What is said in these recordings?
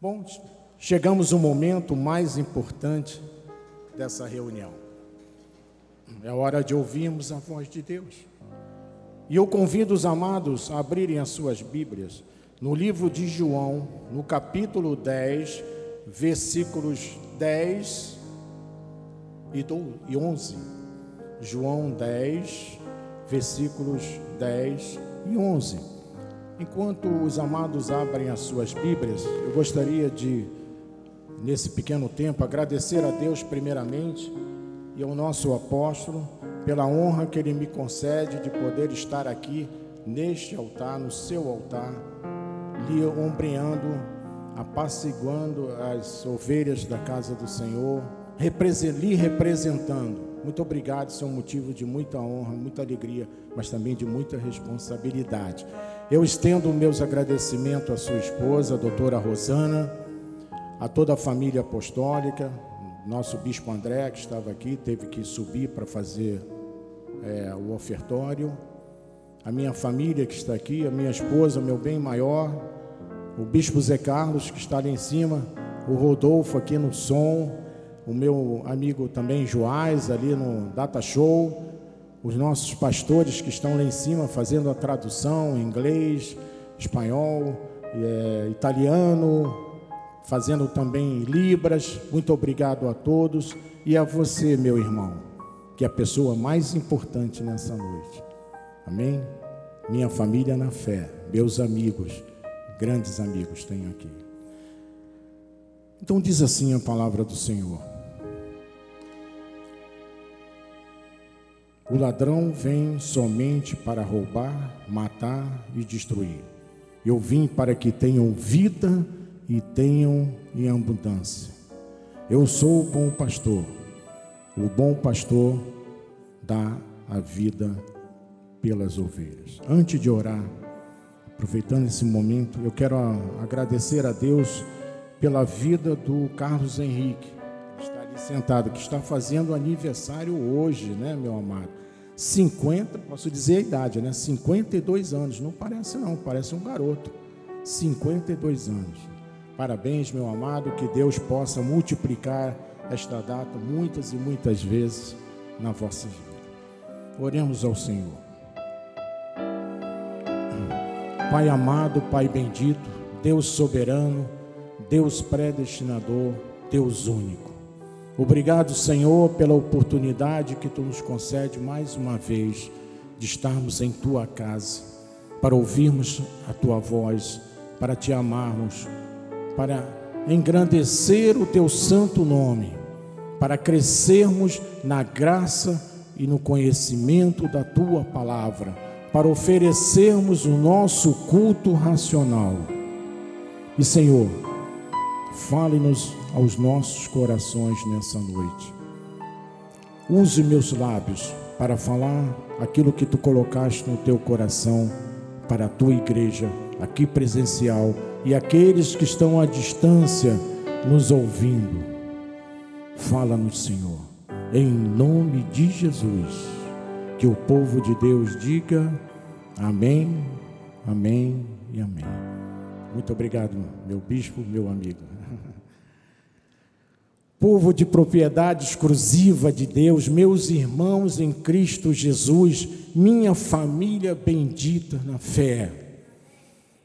Bom, chegamos ao momento mais importante dessa reunião. É hora de ouvirmos a voz de Deus. E eu convido os amados a abrirem as suas Bíblias no livro de João, no capítulo 10, versículos 10 e 11. João 10, versículos 10 e 11. Enquanto os amados abrem as suas Bíblias, eu gostaria de, nesse pequeno tempo, agradecer a Deus primeiramente e ao nosso apóstolo pela honra que ele me concede de poder estar aqui neste altar, no seu altar, lhe ombreando, apaciguando as ovelhas da casa do Senhor, lhe representando. Muito obrigado, isso é um motivo de muita honra, muita alegria, mas também de muita responsabilidade. Eu estendo meus agradecimentos à sua esposa, a doutora Rosana, a toda a família apostólica, nosso bispo André, que estava aqui, teve que subir para fazer é, o ofertório, a minha família que está aqui, a minha esposa, meu bem maior, o bispo Zé Carlos, que está ali em cima, o Rodolfo aqui no som, o meu amigo também Joás, ali no Data Show, os nossos pastores que estão lá em cima fazendo a tradução em inglês, espanhol, é, italiano, fazendo também Libras. Muito obrigado a todos e a você, meu irmão, que é a pessoa mais importante nessa noite. Amém? Minha família na fé, meus amigos, grandes amigos tenho aqui. Então diz assim a palavra do Senhor. O ladrão vem somente para roubar, matar e destruir. Eu vim para que tenham vida e tenham em abundância. Eu sou o bom pastor. O bom pastor dá a vida pelas ovelhas. Antes de orar, aproveitando esse momento, eu quero agradecer a Deus pela vida do Carlos Henrique sentado, que está fazendo aniversário hoje, né, meu amado? 50, posso dizer a idade, né? 52 anos. Não parece, não, parece um garoto. 52 anos. Parabéns, meu amado, que Deus possa multiplicar esta data muitas e muitas vezes na vossa vida. Oremos ao Senhor. Pai amado, Pai bendito, Deus soberano, Deus predestinador, Deus único. Obrigado, Senhor, pela oportunidade que tu nos concede mais uma vez de estarmos em tua casa, para ouvirmos a tua voz, para te amarmos, para engrandecer o teu santo nome, para crescermos na graça e no conhecimento da tua palavra, para oferecermos o nosso culto racional. E, Senhor, fale-nos aos nossos corações nessa noite. Use meus lábios para falar aquilo que tu colocaste no teu coração para a tua igreja aqui presencial e aqueles que estão à distância nos ouvindo. Fala-nos, Senhor, em nome de Jesus. Que o povo de Deus diga amém, amém e amém. Muito obrigado, meu bispo, meu amigo povo de propriedade exclusiva de Deus, meus irmãos em Cristo Jesus, minha família bendita na fé.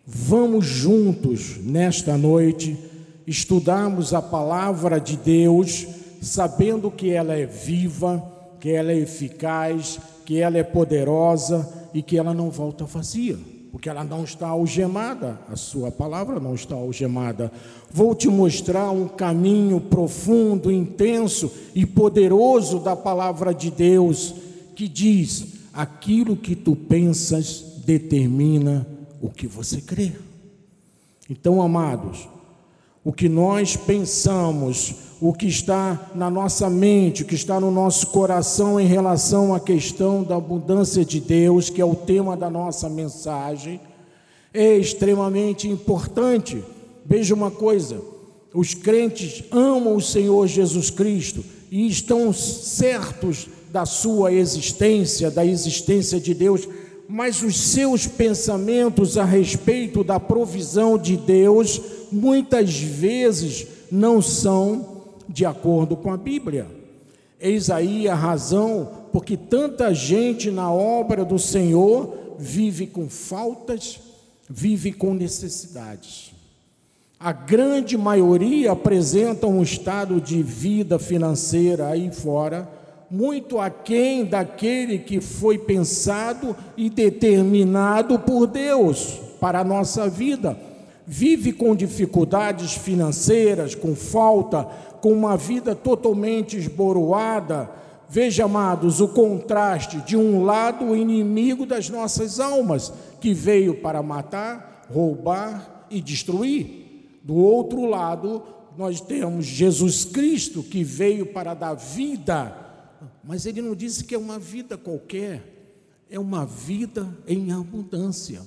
Vamos juntos nesta noite estudarmos a palavra de Deus, sabendo que ela é viva, que ela é eficaz, que ela é poderosa e que ela não volta vazia porque ela não está algemada, a sua palavra não está algemada. Vou te mostrar um caminho profundo, intenso e poderoso da palavra de Deus, que diz: aquilo que tu pensas determina o que você crê. Então, amados, o que nós pensamos, o que está na nossa mente, o que está no nosso coração em relação à questão da abundância de Deus, que é o tema da nossa mensagem, é extremamente importante. Veja uma coisa: os crentes amam o Senhor Jesus Cristo e estão certos da sua existência, da existência de Deus, mas os seus pensamentos a respeito da provisão de Deus muitas vezes não são de acordo com a Bíblia. Eis aí a razão porque tanta gente na obra do Senhor vive com faltas, vive com necessidades. A grande maioria apresenta um estado de vida financeira aí fora muito aquém daquele que foi pensado e determinado por Deus para a nossa vida. Vive com dificuldades financeiras, com falta, com uma vida totalmente esboroada. Veja, amados, o contraste de um lado o inimigo das nossas almas, que veio para matar, roubar e destruir. Do outro lado, nós temos Jesus Cristo, que veio para dar vida mas ele não disse que é uma vida qualquer, é uma vida em abundância.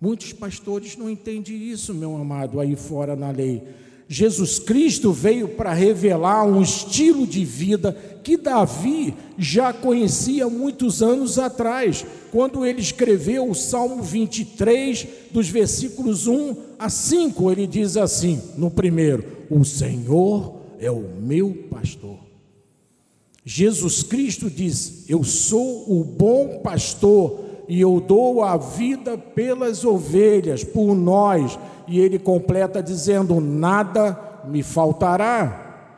Muitos pastores não entendem isso, meu amado, aí fora na lei. Jesus Cristo veio para revelar um estilo de vida que Davi já conhecia muitos anos atrás, quando ele escreveu o Salmo 23, dos versículos 1 a 5. Ele diz assim: no primeiro, O Senhor é o meu pastor Jesus Cristo diz: Eu sou o bom pastor e eu dou a vida pelas ovelhas, por nós. E ele completa dizendo: Nada me faltará.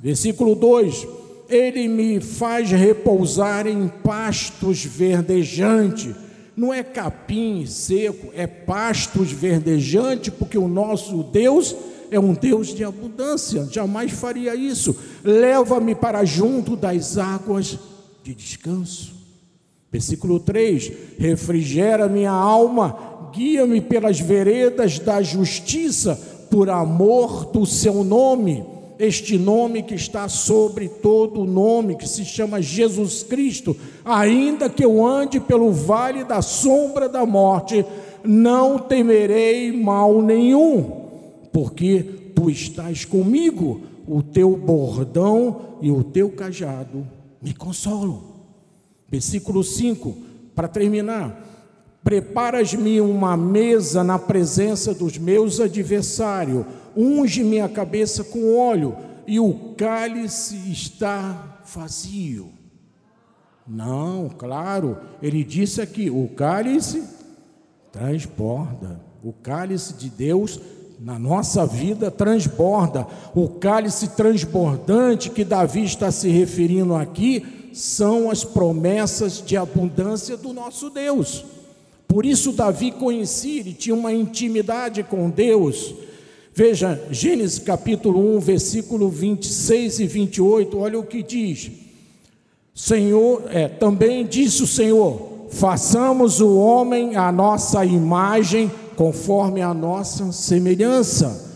Versículo 2: Ele me faz repousar em pastos verdejantes. Não é capim seco, é pastos verdejantes, porque o nosso Deus é um Deus de abundância, jamais faria isso. Leva-me para junto das águas de descanso. Versículo 3: Refrigera minha alma, guia-me pelas veredas da justiça, por amor do seu nome. Este nome que está sobre todo o nome, que se chama Jesus Cristo, ainda que eu ande pelo vale da sombra da morte, não temerei mal nenhum porque tu estás comigo, o teu bordão e o teu cajado me consolam. Versículo 5, para terminar. Preparas-me uma mesa na presença dos meus adversários, unge minha cabeça com óleo, e o cálice está vazio. Não, claro, ele disse aqui: o cálice transborda, o cálice de Deus na nossa vida transborda. O cálice transbordante que Davi está se referindo aqui são as promessas de abundância do nosso Deus. Por isso, Davi conhecia, ele tinha uma intimidade com Deus. Veja, Gênesis capítulo 1, versículo 26 e 28, olha o que diz. Senhor, é, também disse o Senhor: façamos o homem à nossa imagem conforme a nossa semelhança.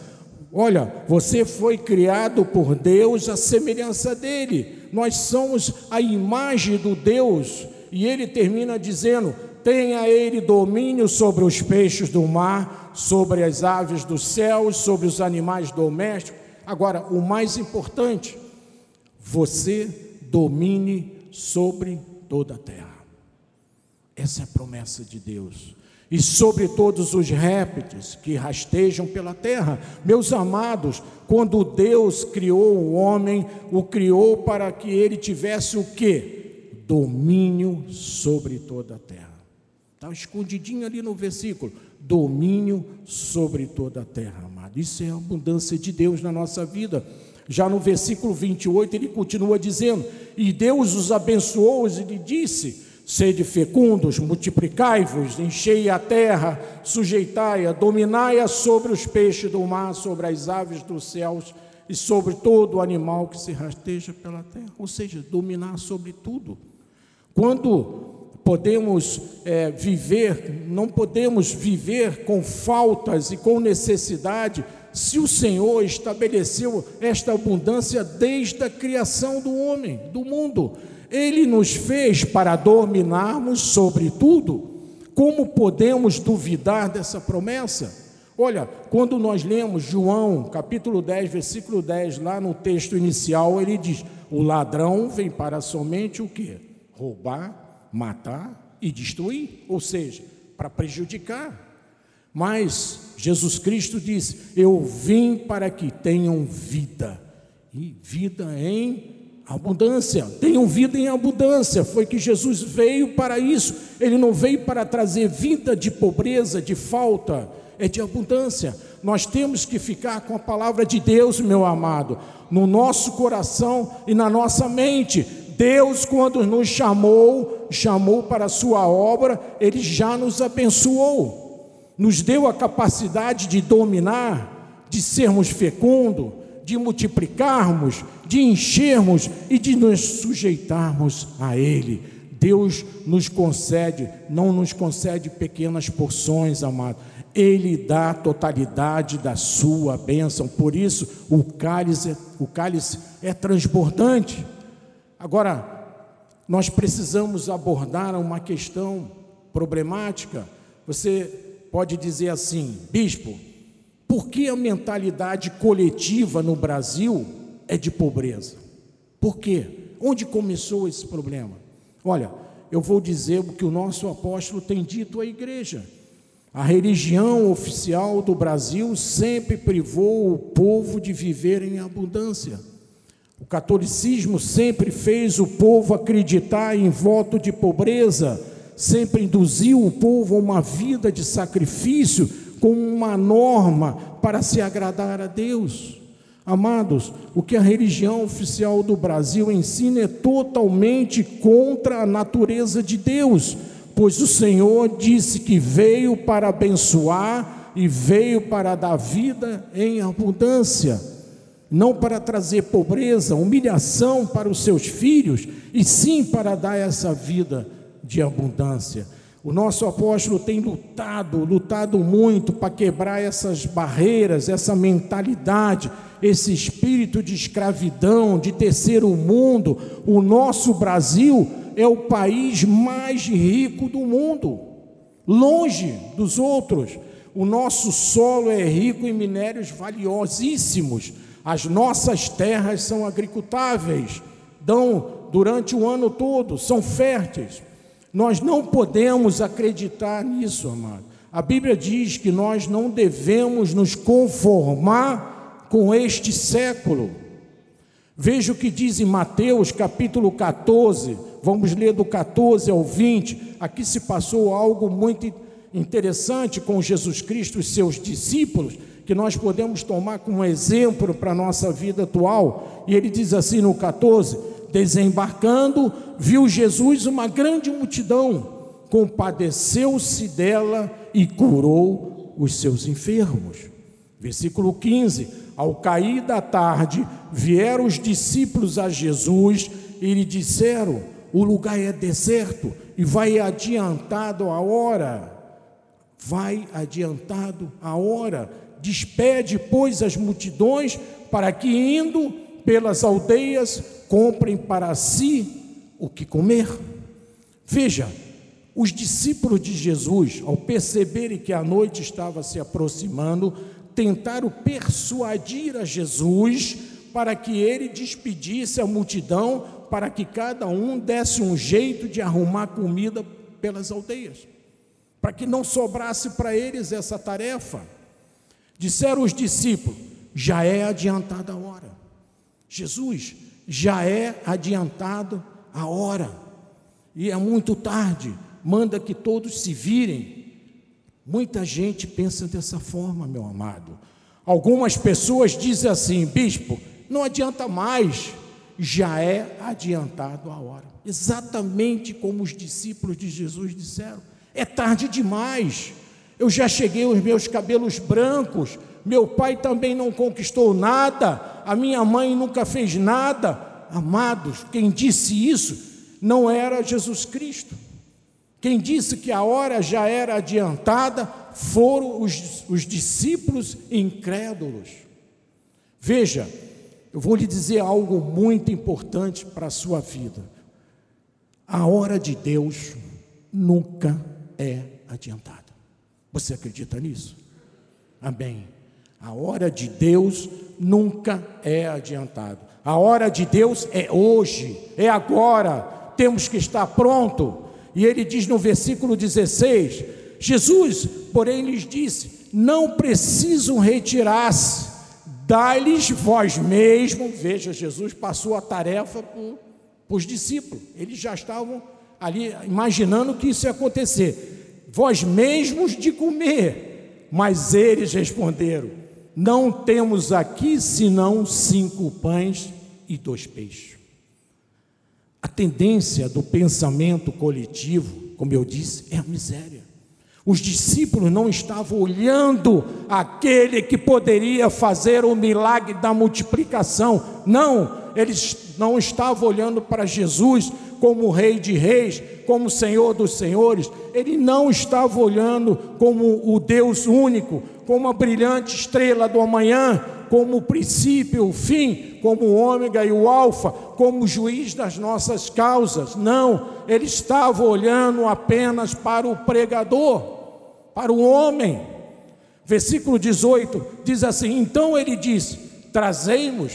Olha, você foi criado por Deus à semelhança dele. Nós somos a imagem do Deus. E ele termina dizendo: tenha ele domínio sobre os peixes do mar, sobre as aves dos céus, sobre os animais domésticos. Agora, o mais importante, você domine sobre toda a terra. Essa é a promessa de Deus e sobre todos os répteis que rastejam pela terra. Meus amados, quando Deus criou o homem, o criou para que ele tivesse o que? Domínio sobre toda a terra. Está escondidinho ali no versículo. Domínio sobre toda a terra, amado. Isso é a abundância de Deus na nossa vida. Já no versículo 28, ele continua dizendo: E Deus os abençoou e lhe disse: Sede fecundos, multiplicai-vos, enchei a terra, sujeitai-a, dominai-a sobre os peixes do mar, sobre as aves dos céus e sobre todo animal que se rasteja pela terra. Ou seja, dominar sobre tudo. Quando podemos é, viver, não podemos viver com faltas e com necessidade, se o Senhor estabeleceu esta abundância desde a criação do homem, do mundo. Ele nos fez para dominarmos sobre tudo. Como podemos duvidar dessa promessa? Olha, quando nós lemos João, capítulo 10, versículo 10, lá no texto inicial, ele diz: "O ladrão vem para somente o que? Roubar, matar e destruir", ou seja, para prejudicar. Mas Jesus Cristo disse: Eu vim para que tenham vida, e vida em abundância. Tenham vida em abundância. Foi que Jesus veio para isso. Ele não veio para trazer vida de pobreza, de falta, é de abundância. Nós temos que ficar com a palavra de Deus, meu amado, no nosso coração e na nossa mente. Deus, quando nos chamou, chamou para a sua obra, ele já nos abençoou nos deu a capacidade de dominar, de sermos fecundos, de multiplicarmos, de enchermos e de nos sujeitarmos a Ele. Deus nos concede, não nos concede pequenas porções, amado. Ele dá a totalidade da sua bênção. Por isso, o cálice, o cálice é transbordante. Agora, nós precisamos abordar uma questão problemática. Você pode dizer assim: bispo, por que a mentalidade coletiva no Brasil é de pobreza? Por quê? Onde começou esse problema? Olha, eu vou dizer o que o nosso apóstolo tem dito à igreja. A religião oficial do Brasil sempre privou o povo de viver em abundância. O catolicismo sempre fez o povo acreditar em voto de pobreza sempre induziu o povo a uma vida de sacrifício como uma norma para se agradar a Deus. Amados, o que a religião oficial do Brasil ensina é totalmente contra a natureza de Deus, pois o Senhor disse que veio para abençoar e veio para dar vida em abundância, não para trazer pobreza, humilhação para os seus filhos, e sim para dar essa vida de abundância. O nosso apóstolo tem lutado, lutado muito para quebrar essas barreiras, essa mentalidade, esse espírito de escravidão, de terceiro mundo. O nosso Brasil é o país mais rico do mundo, longe dos outros. O nosso solo é rico em minérios valiosíssimos. As nossas terras são agricultáveis, dão durante o ano todo, são férteis. Nós não podemos acreditar nisso, amado. A Bíblia diz que nós não devemos nos conformar com este século. Veja o que diz em Mateus capítulo 14, vamos ler do 14 ao 20. Aqui se passou algo muito interessante com Jesus Cristo e seus discípulos, que nós podemos tomar como exemplo para a nossa vida atual. E ele diz assim no 14: desembarcando, viu Jesus uma grande multidão, compadeceu-se dela e curou os seus enfermos. Versículo 15: Ao cair da tarde, vieram os discípulos a Jesus e lhe disseram: O lugar é deserto e vai adiantado a hora. Vai adiantado a hora. Despede, pois, as multidões para que, indo pelas aldeias, comprem para si o que comer. Veja, os discípulos de Jesus, ao perceberem que a noite estava se aproximando, tentaram persuadir a Jesus para que ele despedisse a multidão, para que cada um desse um jeito de arrumar comida pelas aldeias, para que não sobrasse para eles essa tarefa. Disseram os discípulos: já é adiantada a hora. Jesus, já é adiantado a hora, e é muito tarde, manda que todos se virem. Muita gente pensa dessa forma, meu amado. Algumas pessoas dizem assim, bispo, não adianta mais, já é adiantado a hora. Exatamente como os discípulos de Jesus disseram: é tarde demais. Eu já cheguei os meus cabelos brancos, meu pai também não conquistou nada, a minha mãe nunca fez nada. Amados, quem disse isso não era Jesus Cristo. Quem disse que a hora já era adiantada foram os, os discípulos incrédulos. Veja, eu vou lhe dizer algo muito importante para a sua vida. A hora de Deus nunca é adiantada. Você acredita nisso? Amém. A hora de Deus nunca é adiantado. A hora de Deus é hoje, é agora. Temos que estar pronto. E ele diz no versículo 16: Jesus, porém, lhes disse: Não precisam retirar-se, dá-lhes vós mesmo. Veja, Jesus passou a tarefa para os discípulos, eles já estavam ali imaginando que isso ia acontecer. Vós mesmos de comer, mas eles responderam: Não temos aqui senão cinco pães e dois peixes. A tendência do pensamento coletivo, como eu disse, é a miséria. Os discípulos não estavam olhando aquele que poderia fazer o milagre da multiplicação. Não, eles não estavam olhando para Jesus como Rei de Reis, como Senhor dos Senhores. Ele não estava olhando como o Deus único, como a brilhante estrela do amanhã, como o princípio, o fim, como o ômega e o alfa, como o juiz das nossas causas. Não, ele estava olhando apenas para o pregador para o homem. Versículo 18 diz assim: Então ele diz: Trazemos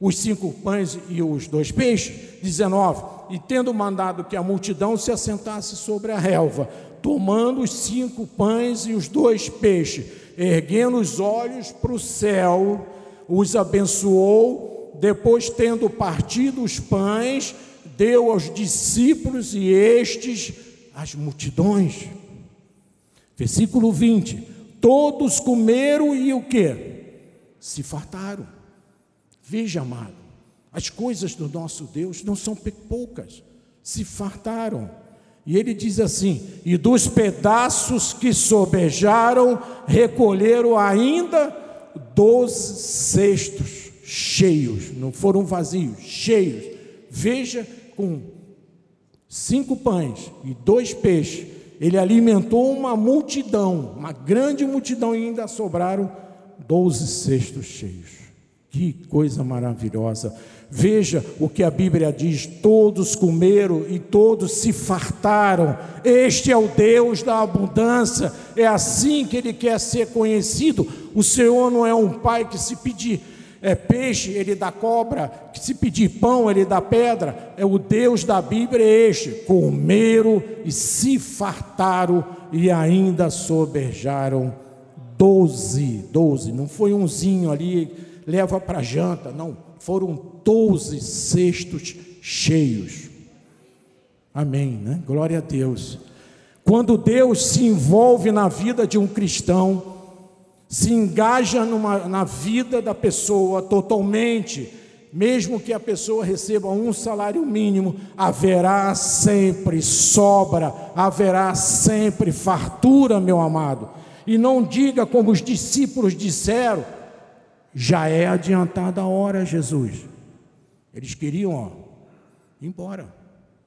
os cinco pães e os dois peixes. 19: E tendo mandado que a multidão se assentasse sobre a relva, tomando os cinco pães e os dois peixes, erguendo os olhos para o céu, os abençoou, depois, tendo partido os pães, deu aos discípulos e estes às multidões. Versículo 20: Todos comeram e o que? Se fartaram. Veja, amado, as coisas do nosso Deus não são poucas, se fartaram. E ele diz assim: E dos pedaços que sobejaram, recolheram ainda doze cestos cheios, não foram vazios, cheios. Veja, com cinco pães e dois peixes, ele alimentou uma multidão, uma grande multidão, e ainda sobraram doze cestos cheios. Que coisa maravilhosa! Veja o que a Bíblia diz: todos comeram e todos se fartaram. Este é o Deus da abundância, é assim que ele quer ser conhecido. O Senhor não é um pai que se pedir é, peixe, ele dá cobra, que se pedir pão, ele dá pedra. É o Deus da Bíblia é este: comeram e se fartaram e ainda sobejaram doze, doze, não foi umzinho ali, leva para janta, não, foram doze cestos cheios. Amém, né? Glória a Deus. Quando Deus se envolve na vida de um cristão, se engaja numa, na vida da pessoa totalmente, mesmo que a pessoa receba um salário mínimo, haverá sempre sobra, haverá sempre fartura, meu amado. E não diga como os discípulos disseram, já é adiantada a hora, Jesus. Eles queriam, ó, ir embora,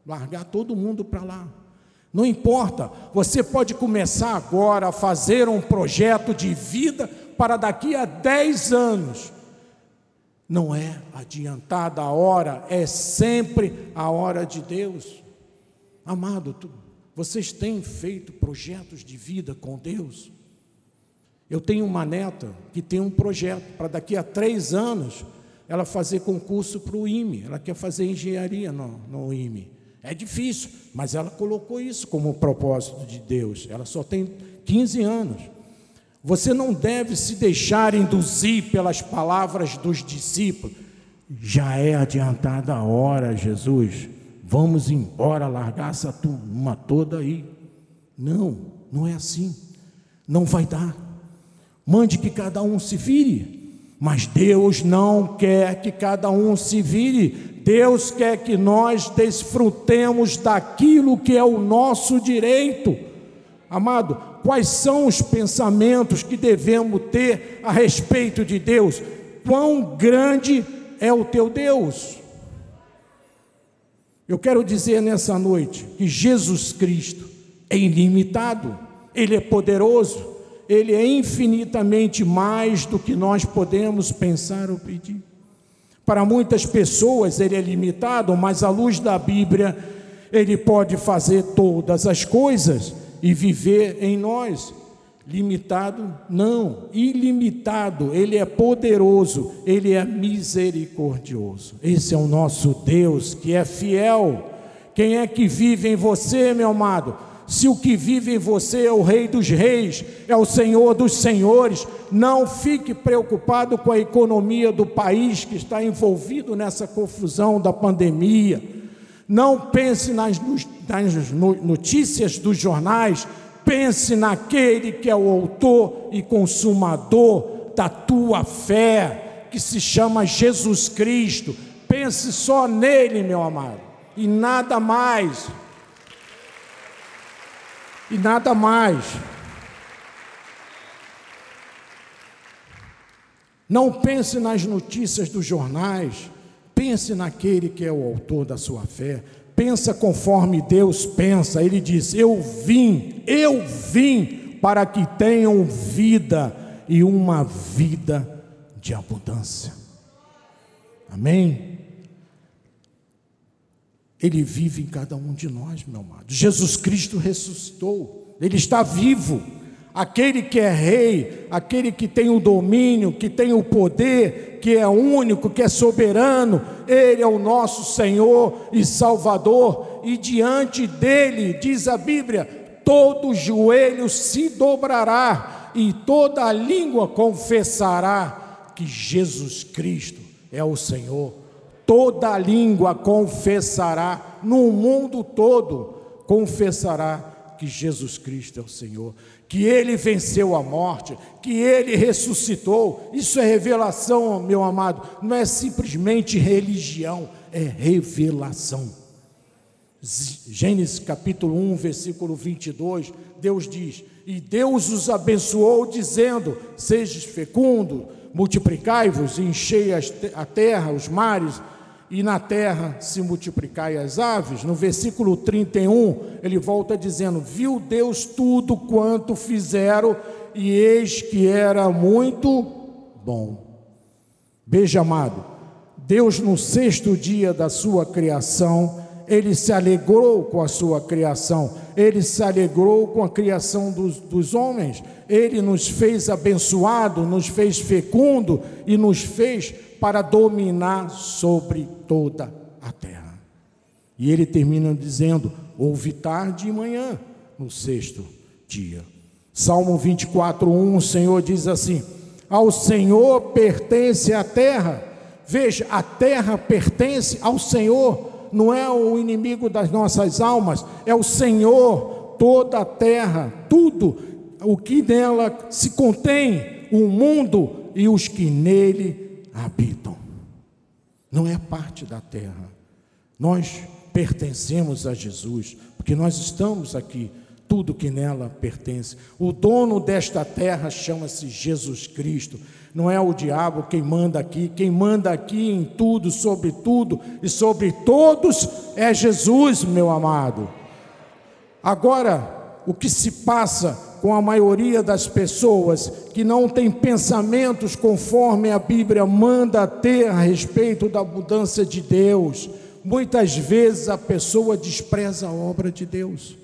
largar todo mundo para lá. Não importa, você pode começar agora a fazer um projeto de vida para daqui a 10 anos. Não é adiantada a hora, é sempre a hora de Deus. Amado, tu, vocês têm feito projetos de vida com Deus? Eu tenho uma neta que tem um projeto para daqui a três anos ela fazer concurso para o IME. Ela quer fazer engenharia no, no IME. É difícil, mas ela colocou isso como propósito de Deus. Ela só tem 15 anos. Você não deve se deixar induzir pelas palavras dos discípulos. Já é adiantada a hora, Jesus. Vamos embora, largar essa turma toda aí. Não, não é assim. Não vai dar. Mande que cada um se vire. Mas Deus não quer que cada um se vire Deus quer que nós desfrutemos daquilo que é o nosso direito. Amado, quais são os pensamentos que devemos ter a respeito de Deus? Quão grande é o teu Deus? Eu quero dizer nessa noite que Jesus Cristo é ilimitado, Ele é poderoso, Ele é infinitamente mais do que nós podemos pensar ou pedir. Para muitas pessoas ele é limitado, mas à luz da Bíblia, ele pode fazer todas as coisas e viver em nós. Limitado? Não, ilimitado. Ele é poderoso, ele é misericordioso. Esse é o nosso Deus que é fiel. Quem é que vive em você, meu amado? Se o que vive em você é o Rei dos Reis, é o Senhor dos Senhores, não fique preocupado com a economia do país que está envolvido nessa confusão da pandemia. Não pense nas, nas notícias dos jornais, pense naquele que é o autor e consumador da tua fé, que se chama Jesus Cristo. Pense só nele, meu amado, e nada mais. E nada mais. Não pense nas notícias dos jornais, pense naquele que é o autor da sua fé. Pensa conforme Deus pensa. Ele diz: Eu vim, eu vim para que tenham vida e uma vida de abundância. Amém? Ele vive em cada um de nós, meu amado. Jesus Cristo ressuscitou, Ele está vivo. Aquele que é rei, aquele que tem o domínio, que tem o poder, que é único, que é soberano, Ele é o nosso Senhor e Salvador, e diante dele, diz a Bíblia, todo joelho se dobrará e toda língua confessará que Jesus Cristo é o Senhor toda língua confessará, no mundo todo confessará que Jesus Cristo é o Senhor, que ele venceu a morte, que ele ressuscitou. Isso é revelação, meu amado, não é simplesmente religião, é revelação. Gênesis capítulo 1, versículo 22, Deus diz: E Deus os abençoou, dizendo: Sejam fecundos, multiplicai-vos, enchei a terra, os mares, e na terra se multiplicai as aves, no versículo 31, ele volta dizendo: Viu Deus tudo quanto fizeram, e eis que era muito bom. Veja, amado, Deus no sexto dia da sua criação, ele se alegrou com a sua criação, ele se alegrou com a criação dos, dos homens, ele nos fez abençoado, nos fez fecundo e nos fez para dominar sobre toda a terra. E ele termina dizendo: Houve tarde e manhã no sexto dia. Salmo 24, 1, o Senhor diz assim: Ao Senhor pertence a terra. Veja, a terra pertence ao Senhor, não é o inimigo das nossas almas, é o Senhor, toda a terra, tudo o que nela se contém, o mundo e os que nele habitam. Não é parte da terra. Nós pertencemos a Jesus, porque nós estamos aqui, tudo que nela pertence. O dono desta terra chama-se Jesus Cristo. Não é o diabo quem manda aqui, quem manda aqui em tudo, sobre tudo e sobre todos é Jesus, meu amado. Agora, o que se passa com a maioria das pessoas que não tem pensamentos conforme a Bíblia manda ter a respeito da mudança de Deus. Muitas vezes a pessoa despreza a obra de Deus.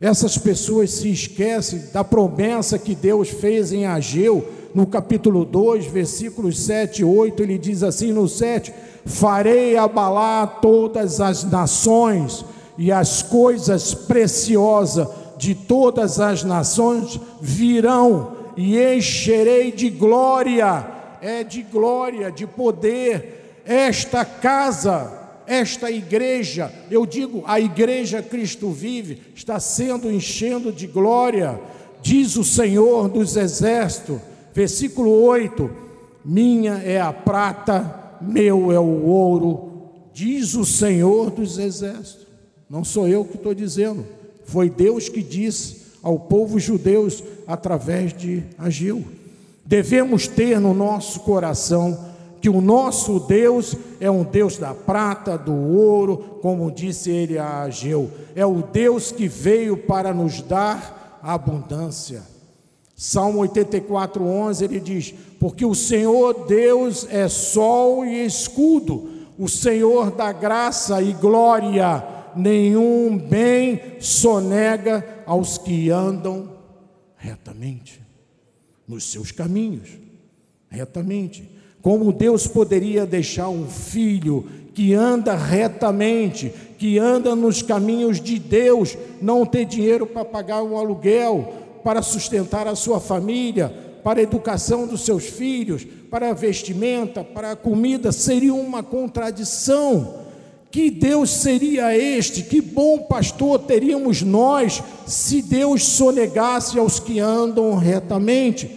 Essas pessoas se esquecem da promessa que Deus fez em Ageu, no capítulo 2, versículos 7 e 8, ele diz assim no 7: Farei abalar todas as nações e as coisas preciosas de todas as nações virão e encherei de glória, é de glória, de poder, esta casa, esta igreja, eu digo, a igreja Cristo vive, está sendo enchendo de glória, diz o Senhor dos exércitos, versículo 8: Minha é a prata, meu é o ouro, diz o Senhor dos exércitos, não sou eu que estou dizendo foi Deus que disse ao povo judeu através de Ageu. Devemos ter no nosso coração que o nosso Deus é um Deus da prata, do ouro, como disse ele a Ageu. É o Deus que veio para nos dar abundância. Salmo 84, 11, ele diz: Porque o Senhor Deus é sol e escudo, o Senhor da graça e glória nenhum bem sonega aos que andam retamente nos seus caminhos, retamente. Como Deus poderia deixar um filho que anda retamente, que anda nos caminhos de Deus, não ter dinheiro para pagar um aluguel, para sustentar a sua família, para a educação dos seus filhos, para a vestimenta, para a comida, seria uma contradição. Que Deus seria este? Que bom pastor teríamos nós se Deus sonegasse aos que andam retamente?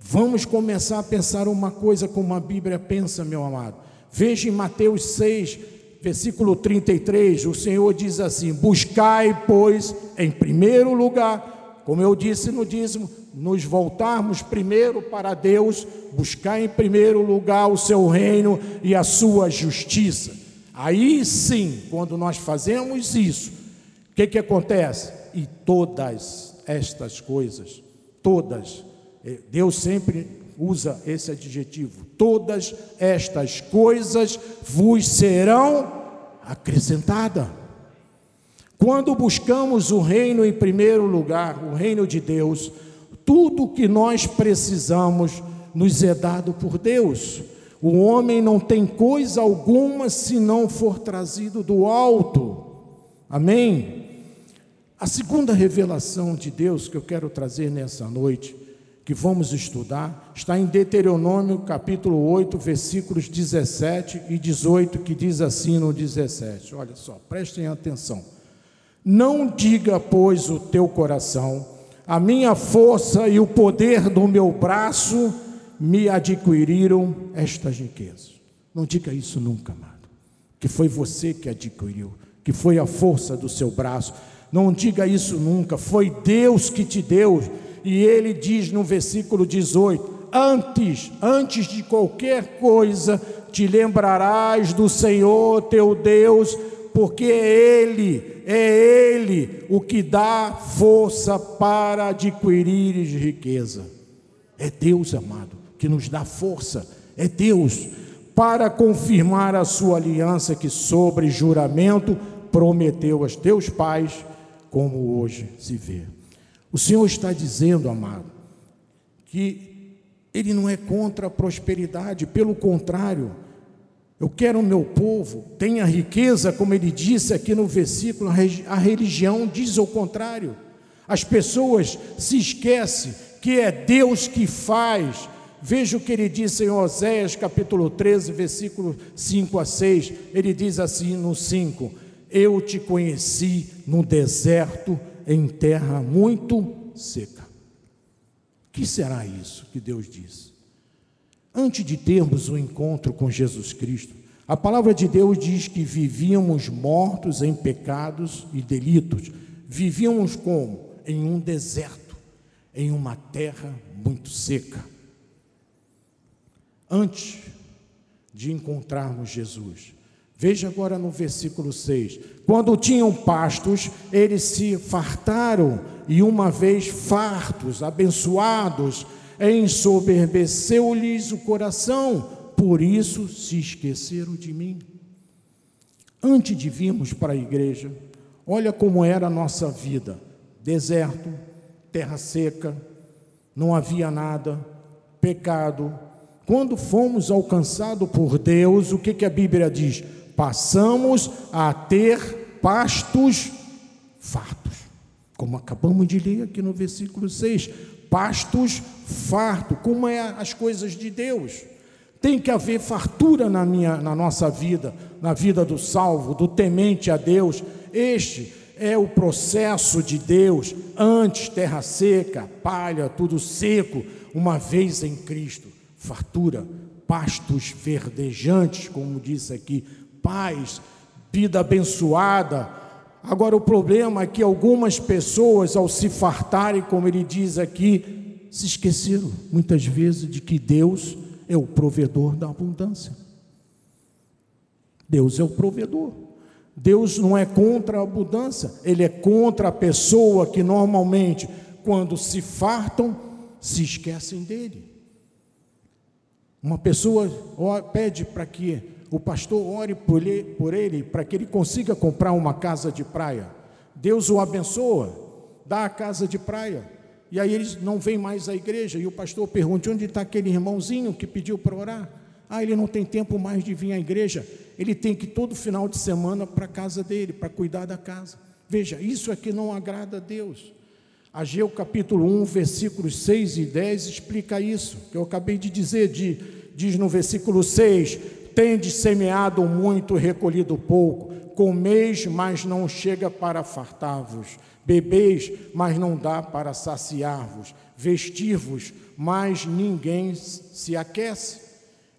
Vamos começar a pensar uma coisa como a Bíblia pensa, meu amado. Veja em Mateus 6, versículo 33, o Senhor diz assim: Buscai, pois, em primeiro lugar, como eu disse no dízimo, nos voltarmos primeiro para Deus, buscar em primeiro lugar o seu reino e a sua justiça. Aí sim, quando nós fazemos isso, o que, que acontece? E todas estas coisas, todas, eh, Deus sempre usa esse adjetivo, todas estas coisas vos serão acrescentadas. Quando buscamos o reino em primeiro lugar, o reino de Deus, tudo que nós precisamos nos é dado por Deus. O homem não tem coisa alguma se não for trazido do alto. Amém? A segunda revelação de Deus que eu quero trazer nessa noite, que vamos estudar, está em Deuteronômio capítulo 8, versículos 17 e 18, que diz assim no 17. Olha só, prestem atenção. Não diga, pois, o teu coração, a minha força e o poder do meu braço me adquiriram estas riquezas. Não diga isso nunca, amado. Que foi você que adquiriu, que foi a força do seu braço. Não diga isso nunca, foi Deus que te deu. E ele diz no versículo 18: Antes, antes de qualquer coisa, te lembrarás do Senhor teu Deus, porque é Ele, é Ele o que dá força para adquirir riqueza. É Deus, amado, que nos dá força, é Deus para confirmar a sua aliança que, sobre juramento, prometeu aos teus pais, como hoje se vê. O Senhor está dizendo, amado, que Ele não é contra a prosperidade, pelo contrário, eu quero o meu povo tenha riqueza, como ele disse aqui no versículo, a religião diz o contrário. As pessoas se esquecem que é Deus que faz. Veja o que ele disse em Oséias capítulo 13, versículo 5 a 6. Ele diz assim no 5: Eu te conheci no deserto, em terra muito seca. O que será isso que Deus diz? Antes de termos o um encontro com Jesus Cristo, a palavra de Deus diz que vivíamos mortos em pecados e delitos. Vivíamos como? Em um deserto, em uma terra muito seca. Antes de encontrarmos Jesus. Veja agora no versículo 6. Quando tinham pastos, eles se fartaram, e uma vez fartos, abençoados, ensoberbeceu-lhes o coração, por isso se esqueceram de mim. Antes de virmos para a igreja, olha como era a nossa vida: deserto, terra seca, não havia nada, pecado. Quando fomos alcançados por Deus, o que, que a Bíblia diz? Passamos a ter pastos fartos, como acabamos de ler aqui no versículo 6 pastos farto, como é as coisas de Deus. Tem que haver fartura na, minha, na nossa vida, na vida do salvo, do temente a Deus. Este é o processo de Deus, antes terra seca, palha, tudo seco, uma vez em Cristo. Fartura, pastos verdejantes, como disse aqui, paz, vida abençoada, Agora, o problema é que algumas pessoas, ao se fartarem, como ele diz aqui, se esqueceram muitas vezes de que Deus é o provedor da abundância. Deus é o provedor. Deus não é contra a abundância, ele é contra a pessoa que normalmente, quando se fartam, se esquecem dele. Uma pessoa pede para que o pastor ore por ele, para que ele consiga comprar uma casa de praia. Deus o abençoa, dá a casa de praia. E aí eles não vêm mais à igreja. E o pastor pergunta: onde está aquele irmãozinho que pediu para orar? Ah, ele não tem tempo mais de vir à igreja. Ele tem que ir todo final de semana para a casa dele, para cuidar da casa. Veja, isso é que não agrada a Deus. Ageu capítulo 1, versículos 6 e 10 explica isso, que eu acabei de dizer, de, diz no versículo 6: Tendes semeado muito, recolhido pouco, comeis, mas não chega para fartar-vos, bebeis, mas não dá para saciar-vos, vestir-vos, mas ninguém se aquece.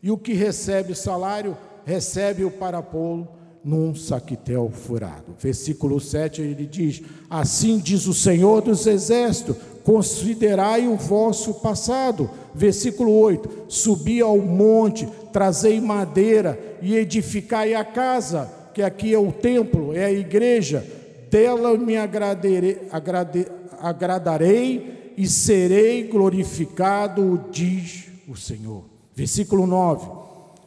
E o que recebe salário, recebe-o para pô-lo num saquitel furado. Versículo 7 ele diz: Assim diz o Senhor dos Exércitos: considerai o vosso passado. Versículo 8: Subi ao monte, trazei madeira e edificai a casa, que aqui é o templo, é a igreja, dela me agradarei, agrade, agradarei e serei glorificado, diz o Senhor. Versículo 9: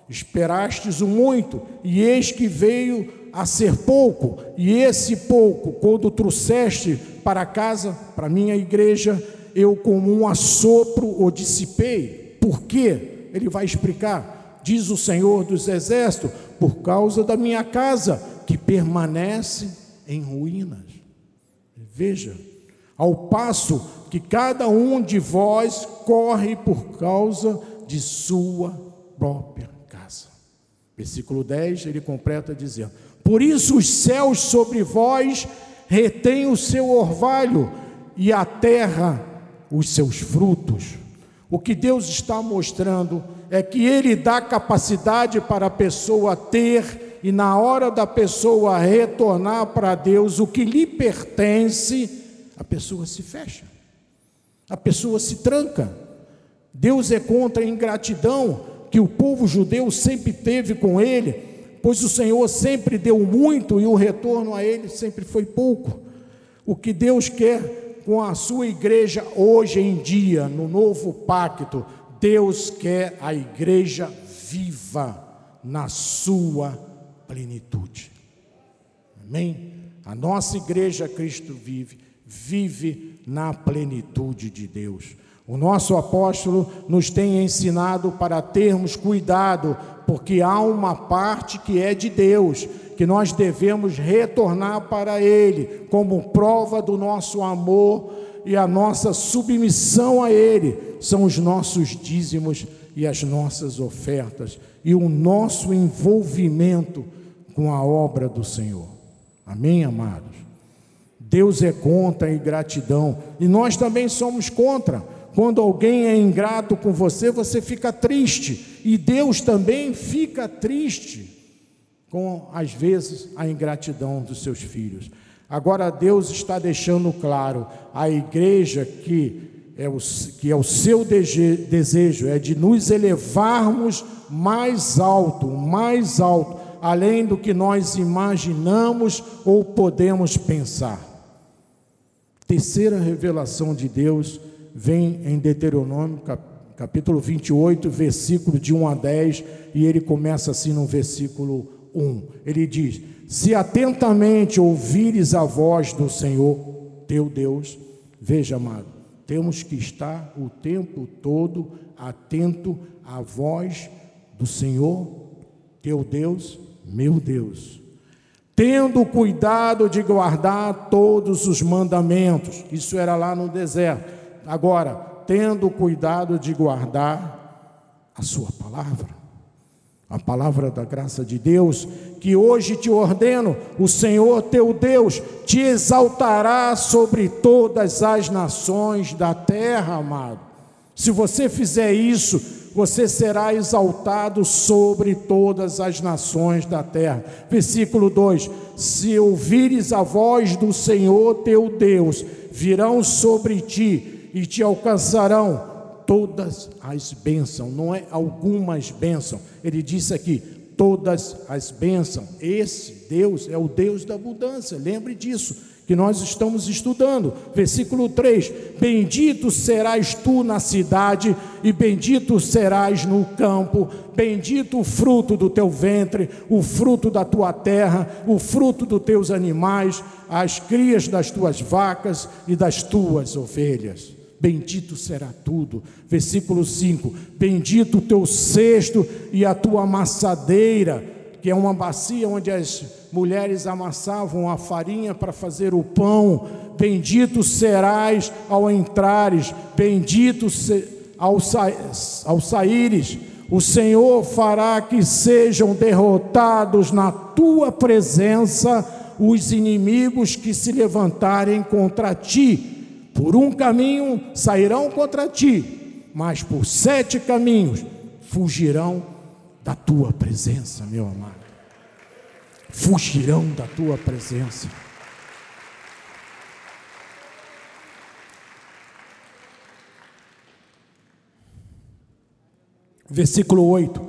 Esperastes o muito, e eis que veio a ser pouco, e esse pouco, quando trouxeste para casa, para minha igreja, eu como um assopro o dissipei. Por quê? Ele vai explicar. Diz o Senhor dos Exércitos: por causa da minha casa, que permanece em ruínas. Veja, ao passo que cada um de vós corre por causa de sua própria Versículo 10, ele completa dizendo: Por isso os céus sobre vós retêm o seu orvalho e a terra os seus frutos. O que Deus está mostrando é que Ele dá capacidade para a pessoa ter, e na hora da pessoa retornar para Deus o que lhe pertence, a pessoa se fecha, a pessoa se tranca. Deus é contra a ingratidão, que o povo judeu sempre teve com ele, pois o Senhor sempre deu muito e o retorno a ele sempre foi pouco. O que Deus quer com a sua igreja hoje em dia, no novo pacto, Deus quer a igreja viva na sua plenitude. Amém? A nossa igreja Cristo vive, vive na plenitude de Deus. O nosso apóstolo nos tem ensinado para termos cuidado, porque há uma parte que é de Deus, que nós devemos retornar para Ele, como prova do nosso amor e a nossa submissão a Ele, são os nossos dízimos e as nossas ofertas, e o nosso envolvimento com a obra do Senhor. Amém, amados? Deus é contra a ingratidão, e nós também somos contra quando alguém é ingrato com você, você fica triste, e Deus também fica triste com, às vezes, a ingratidão dos seus filhos. Agora, Deus está deixando claro: a igreja que é o, que é o seu desejo, é de nos elevarmos mais alto, mais alto, além do que nós imaginamos ou podemos pensar. Terceira revelação de Deus vem em Deuteronômio, capítulo 28, versículo de 1 a 10, e ele começa assim no versículo 1. Ele diz: Se atentamente ouvires a voz do Senhor, teu Deus, veja, amado, temos que estar o tempo todo atento à voz do Senhor, teu Deus, meu Deus. Tendo cuidado de guardar todos os mandamentos, isso era lá no deserto. Agora, tendo cuidado de guardar a Sua palavra, a palavra da graça de Deus, que hoje te ordeno, o Senhor teu Deus te exaltará sobre todas as nações da terra, amado. Se você fizer isso, você será exaltado sobre todas as nações da terra. Versículo 2: Se ouvires a voz do Senhor teu Deus, virão sobre ti e te alcançarão todas as bênçãos, não é algumas bênçãos. Ele disse aqui, todas as bênçãos. Esse Deus é o Deus da abundância. Lembre disso que nós estamos estudando. Versículo 3: Bendito serás tu na cidade, e bendito serás no campo, bendito o fruto do teu ventre, o fruto da tua terra, o fruto dos teus animais, as crias das tuas vacas e das tuas ovelhas. Bendito será tudo. Versículo 5: Bendito o teu cesto e a tua amassadeira, que é uma bacia onde as mulheres amassavam a farinha para fazer o pão. Bendito serás ao entrares, bendito se, ao, sa, ao saíres. O Senhor fará que sejam derrotados na tua presença os inimigos que se levantarem contra ti por um caminho sairão contra ti, mas por sete caminhos fugirão da tua presença, meu amado. Fugirão da tua presença. Versículo 8: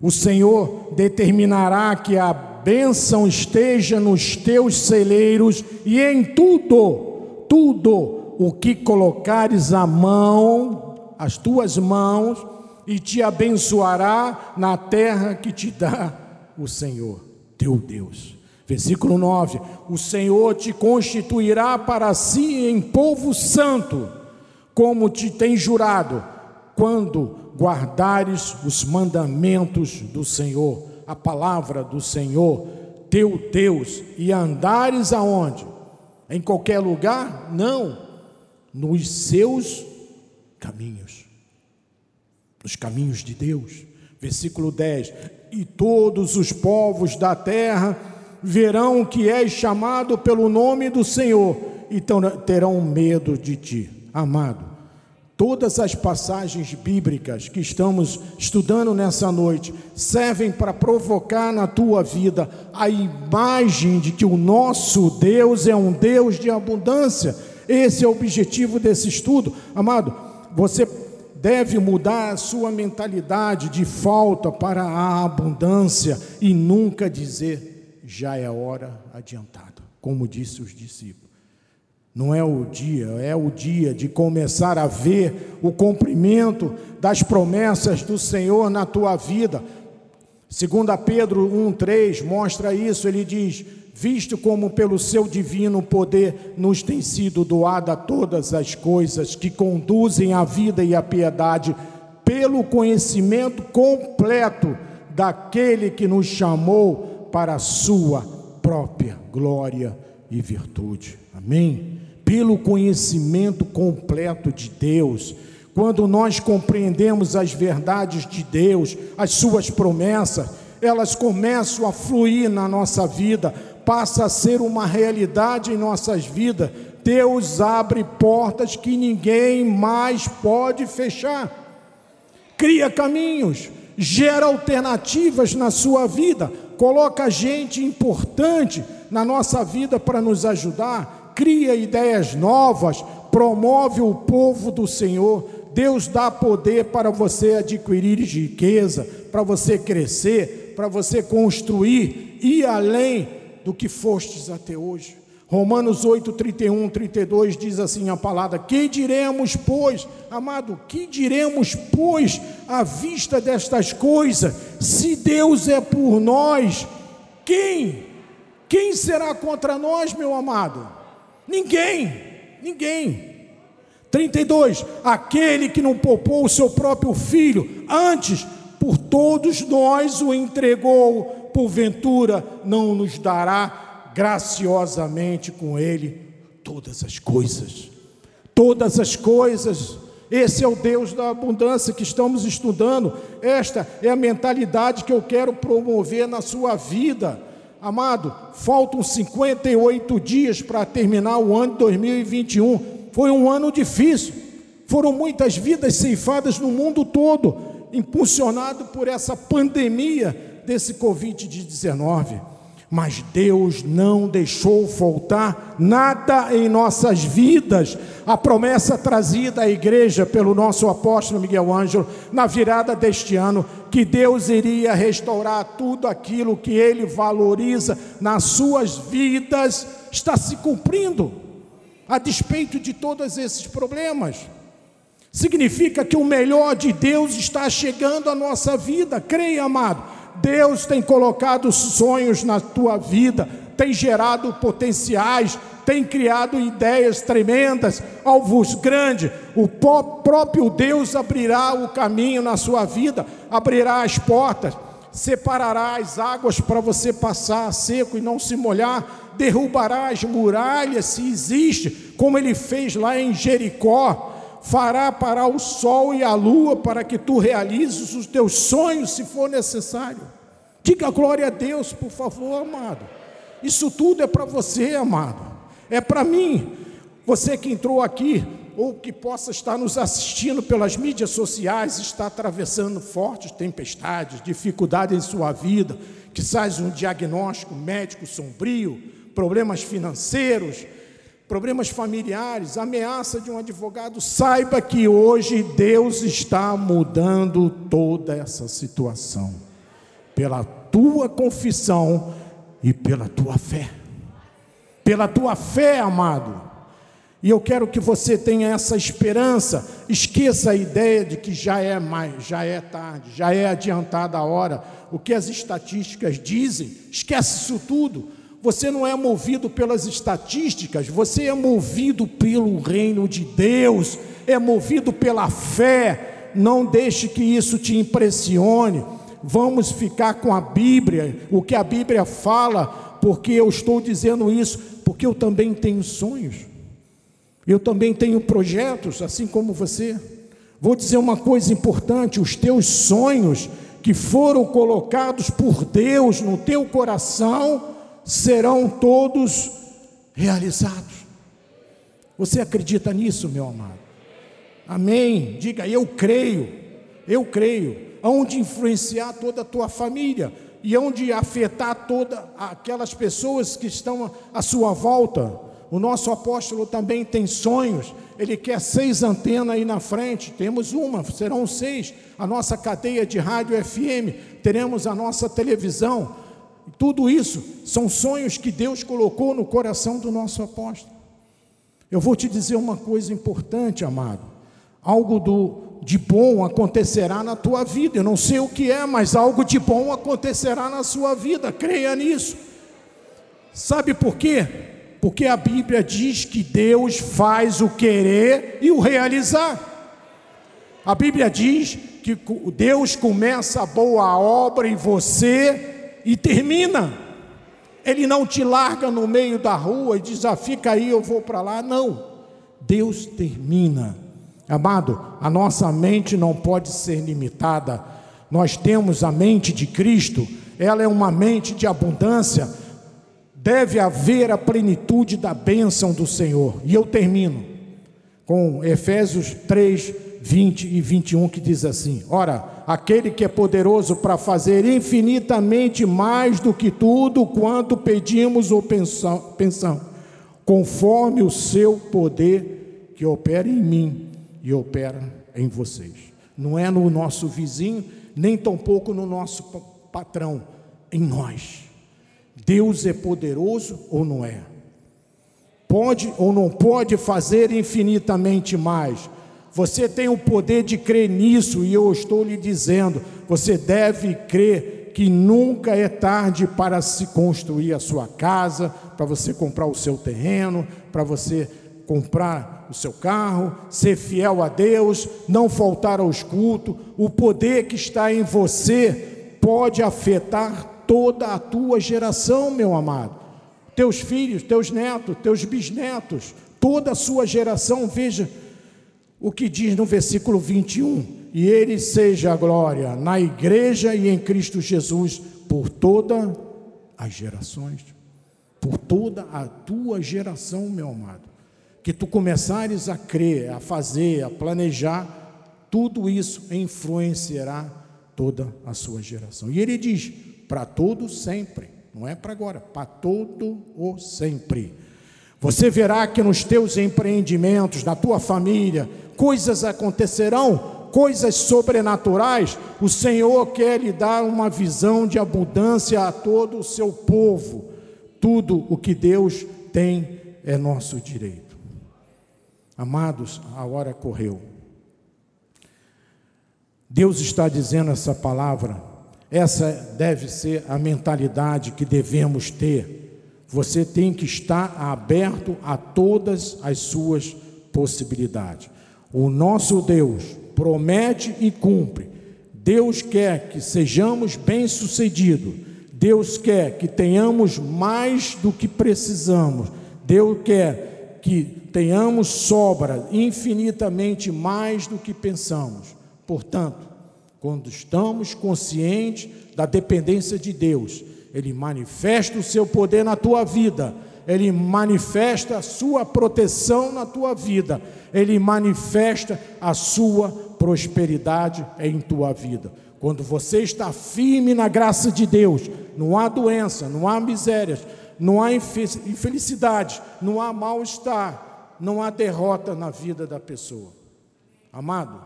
O Senhor determinará que a bênção esteja nos teus celeiros e em tudo, tudo o que colocares a mão, as tuas mãos, e te abençoará na terra que te dá o Senhor, teu Deus. Versículo 9: O Senhor te constituirá para si em povo santo, como te tem jurado, quando guardares os mandamentos do Senhor, a palavra do Senhor, teu Deus, e andares aonde? Em qualquer lugar? Não nos seus caminhos, nos caminhos de Deus. Versículo 10: E todos os povos da terra verão que és chamado pelo nome do Senhor e terão medo de ti. Amado, todas as passagens bíblicas que estamos estudando nessa noite servem para provocar na tua vida a imagem de que o nosso Deus é um Deus de abundância esse é o objetivo desse estudo. Amado, você deve mudar a sua mentalidade de falta para a abundância e nunca dizer já é hora adiantada, como disse os discípulos. Não é o dia, é o dia de começar a ver o cumprimento das promessas do Senhor na tua vida. Segundo Pedro 1:3 mostra isso, ele diz: visto como pelo seu divino poder nos tem sido doada todas as coisas que conduzem à vida e à piedade, pelo conhecimento completo daquele que nos chamou para a sua própria glória e virtude. Amém? Pelo conhecimento completo de Deus, quando nós compreendemos as verdades de Deus, as suas promessas, elas começam a fluir na nossa vida, passa a ser uma realidade em nossas vidas. Deus abre portas que ninguém mais pode fechar. Cria caminhos, gera alternativas na sua vida, coloca gente importante na nossa vida para nos ajudar, cria ideias novas, promove o povo do Senhor. Deus dá poder para você adquirir riqueza, para você crescer, para você construir, ir além do que fostes até hoje. Romanos 8, 31, 32 diz assim a palavra: Que diremos, pois, amado, que diremos, pois, à vista destas coisas? Se Deus é por nós, quem? Quem será contra nós, meu amado? Ninguém, ninguém. 32: Aquele que não poupou o seu próprio filho, antes por todos nós o entregou porventura não nos dará graciosamente com Ele todas as coisas? Todas as coisas. Esse é o Deus da abundância que estamos estudando. Esta é a mentalidade que eu quero promover na sua vida. Amado, faltam 58 dias para terminar o ano de 2021. Foi um ano difícil. Foram muitas vidas ceifadas no mundo todo, impulsionado por essa pandemia desse Covid-19, mas Deus não deixou faltar nada em nossas vidas. A promessa trazida à igreja pelo nosso apóstolo Miguel Ângelo na virada deste ano, que Deus iria restaurar tudo aquilo que ele valoriza nas suas vidas, está se cumprindo, a despeito de todos esses problemas. Significa que o melhor de Deus está chegando à nossa vida, creia, amado Deus tem colocado sonhos na tua vida, tem gerado potenciais, tem criado ideias tremendas, alvos grandes. O próprio Deus abrirá o caminho na sua vida, abrirá as portas, separará as águas para você passar seco e não se molhar, derrubará as muralhas se existe, como ele fez lá em Jericó fará parar o sol e a lua para que tu realizes os teus sonhos, se for necessário. Diga glória a Deus, por favor, amado. Isso tudo é para você, amado. É para mim. Você que entrou aqui, ou que possa estar nos assistindo pelas mídias sociais, está atravessando fortes tempestades, dificuldades em sua vida, que sai um diagnóstico médico sombrio, problemas financeiros, problemas familiares, ameaça de um advogado, saiba que hoje Deus está mudando toda essa situação, pela tua confissão e pela tua fé. Pela tua fé, amado. E eu quero que você tenha essa esperança. Esqueça a ideia de que já é mais, já é tarde, já é adiantada a hora. O que as estatísticas dizem, esquece isso tudo. Você não é movido pelas estatísticas, você é movido pelo reino de Deus, é movido pela fé. Não deixe que isso te impressione. Vamos ficar com a Bíblia, o que a Bíblia fala, porque eu estou dizendo isso, porque eu também tenho sonhos, eu também tenho projetos, assim como você. Vou dizer uma coisa importante: os teus sonhos que foram colocados por Deus no teu coração, serão todos realizados. Você acredita nisso, meu amado? Amém. Diga, eu creio, eu creio. Onde influenciar toda a tua família e onde afetar todas aquelas pessoas que estão à sua volta. O nosso apóstolo também tem sonhos. Ele quer seis antenas aí na frente. Temos uma, serão seis. A nossa cadeia de rádio FM, teremos a nossa televisão tudo isso são sonhos que Deus colocou no coração do nosso apóstolo. Eu vou te dizer uma coisa importante, amado. Algo do, de bom acontecerá na tua vida. Eu não sei o que é, mas algo de bom acontecerá na sua vida. Creia nisso. Sabe por quê? Porque a Bíblia diz que Deus faz o querer e o realizar. A Bíblia diz que Deus começa a boa obra em você e termina. Ele não te larga no meio da rua e diz: ah, fica aí, eu vou para lá. Não. Deus termina. Amado, a nossa mente não pode ser limitada. Nós temos a mente de Cristo, ela é uma mente de abundância. Deve haver a plenitude da bênção do Senhor. E eu termino com Efésios 3, 20 e 21, que diz assim: Ora, aquele que é poderoso para fazer infinitamente mais do que tudo quanto pedimos ou pensamos, conforme o seu poder que opera em mim e opera em vocês. Não é no nosso vizinho, nem tampouco no nosso patrão, em nós. Deus é poderoso ou não é? Pode ou não pode fazer infinitamente mais? Você tem o poder de crer nisso, e eu estou lhe dizendo: você deve crer que nunca é tarde para se construir a sua casa, para você comprar o seu terreno, para você comprar o seu carro, ser fiel a Deus, não faltar aos cultos. O poder que está em você pode afetar toda a tua geração, meu amado. Teus filhos, teus netos, teus bisnetos, toda a sua geração, veja o que diz no versículo 21: E ele seja a glória na igreja e em Cristo Jesus por todas as gerações, por toda a tua geração, meu amado. Que tu começares a crer, a fazer, a planejar, tudo isso influenciará toda a sua geração. E ele diz: para todo sempre, não é para agora, para todo o sempre. Você verá que nos teus empreendimentos, na tua família, coisas acontecerão, coisas sobrenaturais, o Senhor quer lhe dar uma visão de abundância a todo o seu povo. Tudo o que Deus tem é nosso direito. Amados, a hora correu. Deus está dizendo essa palavra, essa deve ser a mentalidade que devemos ter Você tem que estar aberto a todas as suas possibilidades. O nosso Deus promete e cumpre. Deus quer que sejamos bem-sucedidos. Deus quer que tenhamos mais do que precisamos. Deus quer que tenhamos sobra infinitamente mais do que pensamos. Portanto, quando estamos conscientes da dependência de Deus, Ele manifesta o seu poder na tua vida, Ele manifesta a sua proteção na tua vida, Ele manifesta a sua prosperidade em tua vida. Quando você está firme na graça de Deus, não há doença, não há misérias, não há infelicidade, não há mal-estar, não há derrota na vida da pessoa. Amado,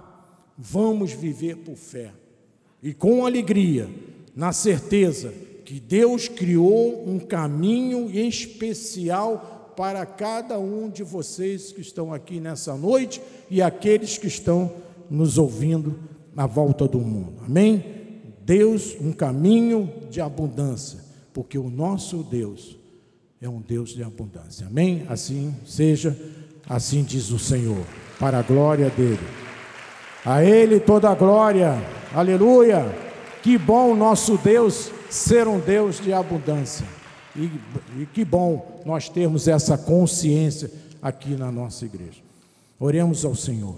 vamos viver por fé e com alegria, na certeza que Deus criou um caminho especial para cada um de vocês que estão aqui nessa noite e aqueles que estão nos ouvindo na volta do mundo. Amém? Deus, um caminho de abundância, porque o nosso Deus é um Deus de abundância. Amém? Assim seja, assim diz o Senhor, para a glória dele. A Ele toda a glória, aleluia. Que bom nosso Deus ser um Deus de abundância. E, e que bom nós termos essa consciência aqui na nossa igreja. Oremos ao Senhor.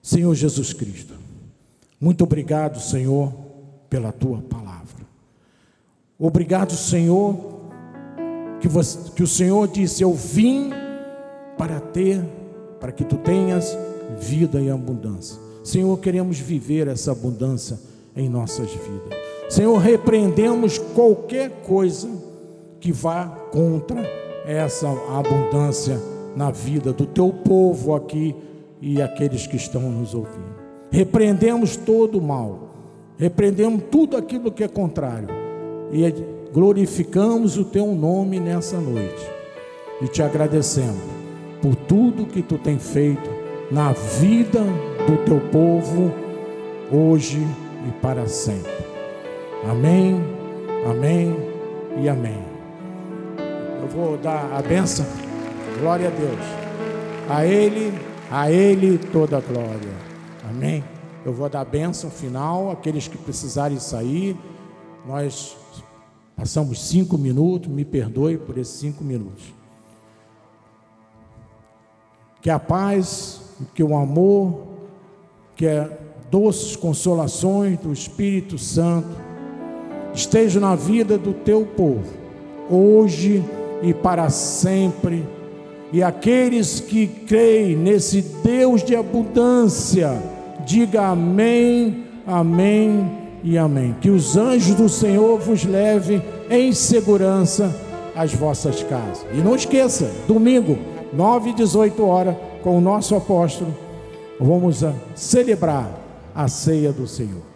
Senhor Jesus Cristo, muito obrigado, Senhor, pela tua palavra. Obrigado, Senhor, que, você, que o Senhor disse: Eu vim para ter, para que tu tenhas vida e abundância. Senhor, queremos viver essa abundância em nossas vidas. Senhor, repreendemos qualquer coisa que vá contra essa abundância na vida do teu povo aqui e aqueles que estão nos ouvindo. Repreendemos todo o mal, repreendemos tudo aquilo que é contrário e glorificamos o teu nome nessa noite e te agradecemos por tudo que tu tem feito na vida do teu povo hoje e para sempre. Amém, amém e amém. Eu vou dar a benção, glória a Deus. A Ele, a Ele toda a glória. Amém. Eu vou dar a benção final, aqueles que precisarem sair. Nós Passamos cinco minutos, me perdoe por esses cinco minutos. Que a paz, que o amor, que as doces consolações do Espírito Santo estejam na vida do teu povo, hoje e para sempre. E aqueles que creem nesse Deus de abundância, diga amém, amém e amém. Que os anjos do Senhor vos levem em segurança às vossas casas. E não esqueça, domingo, 9 e 18 horas, com o nosso apóstolo, vamos celebrar a ceia do Senhor.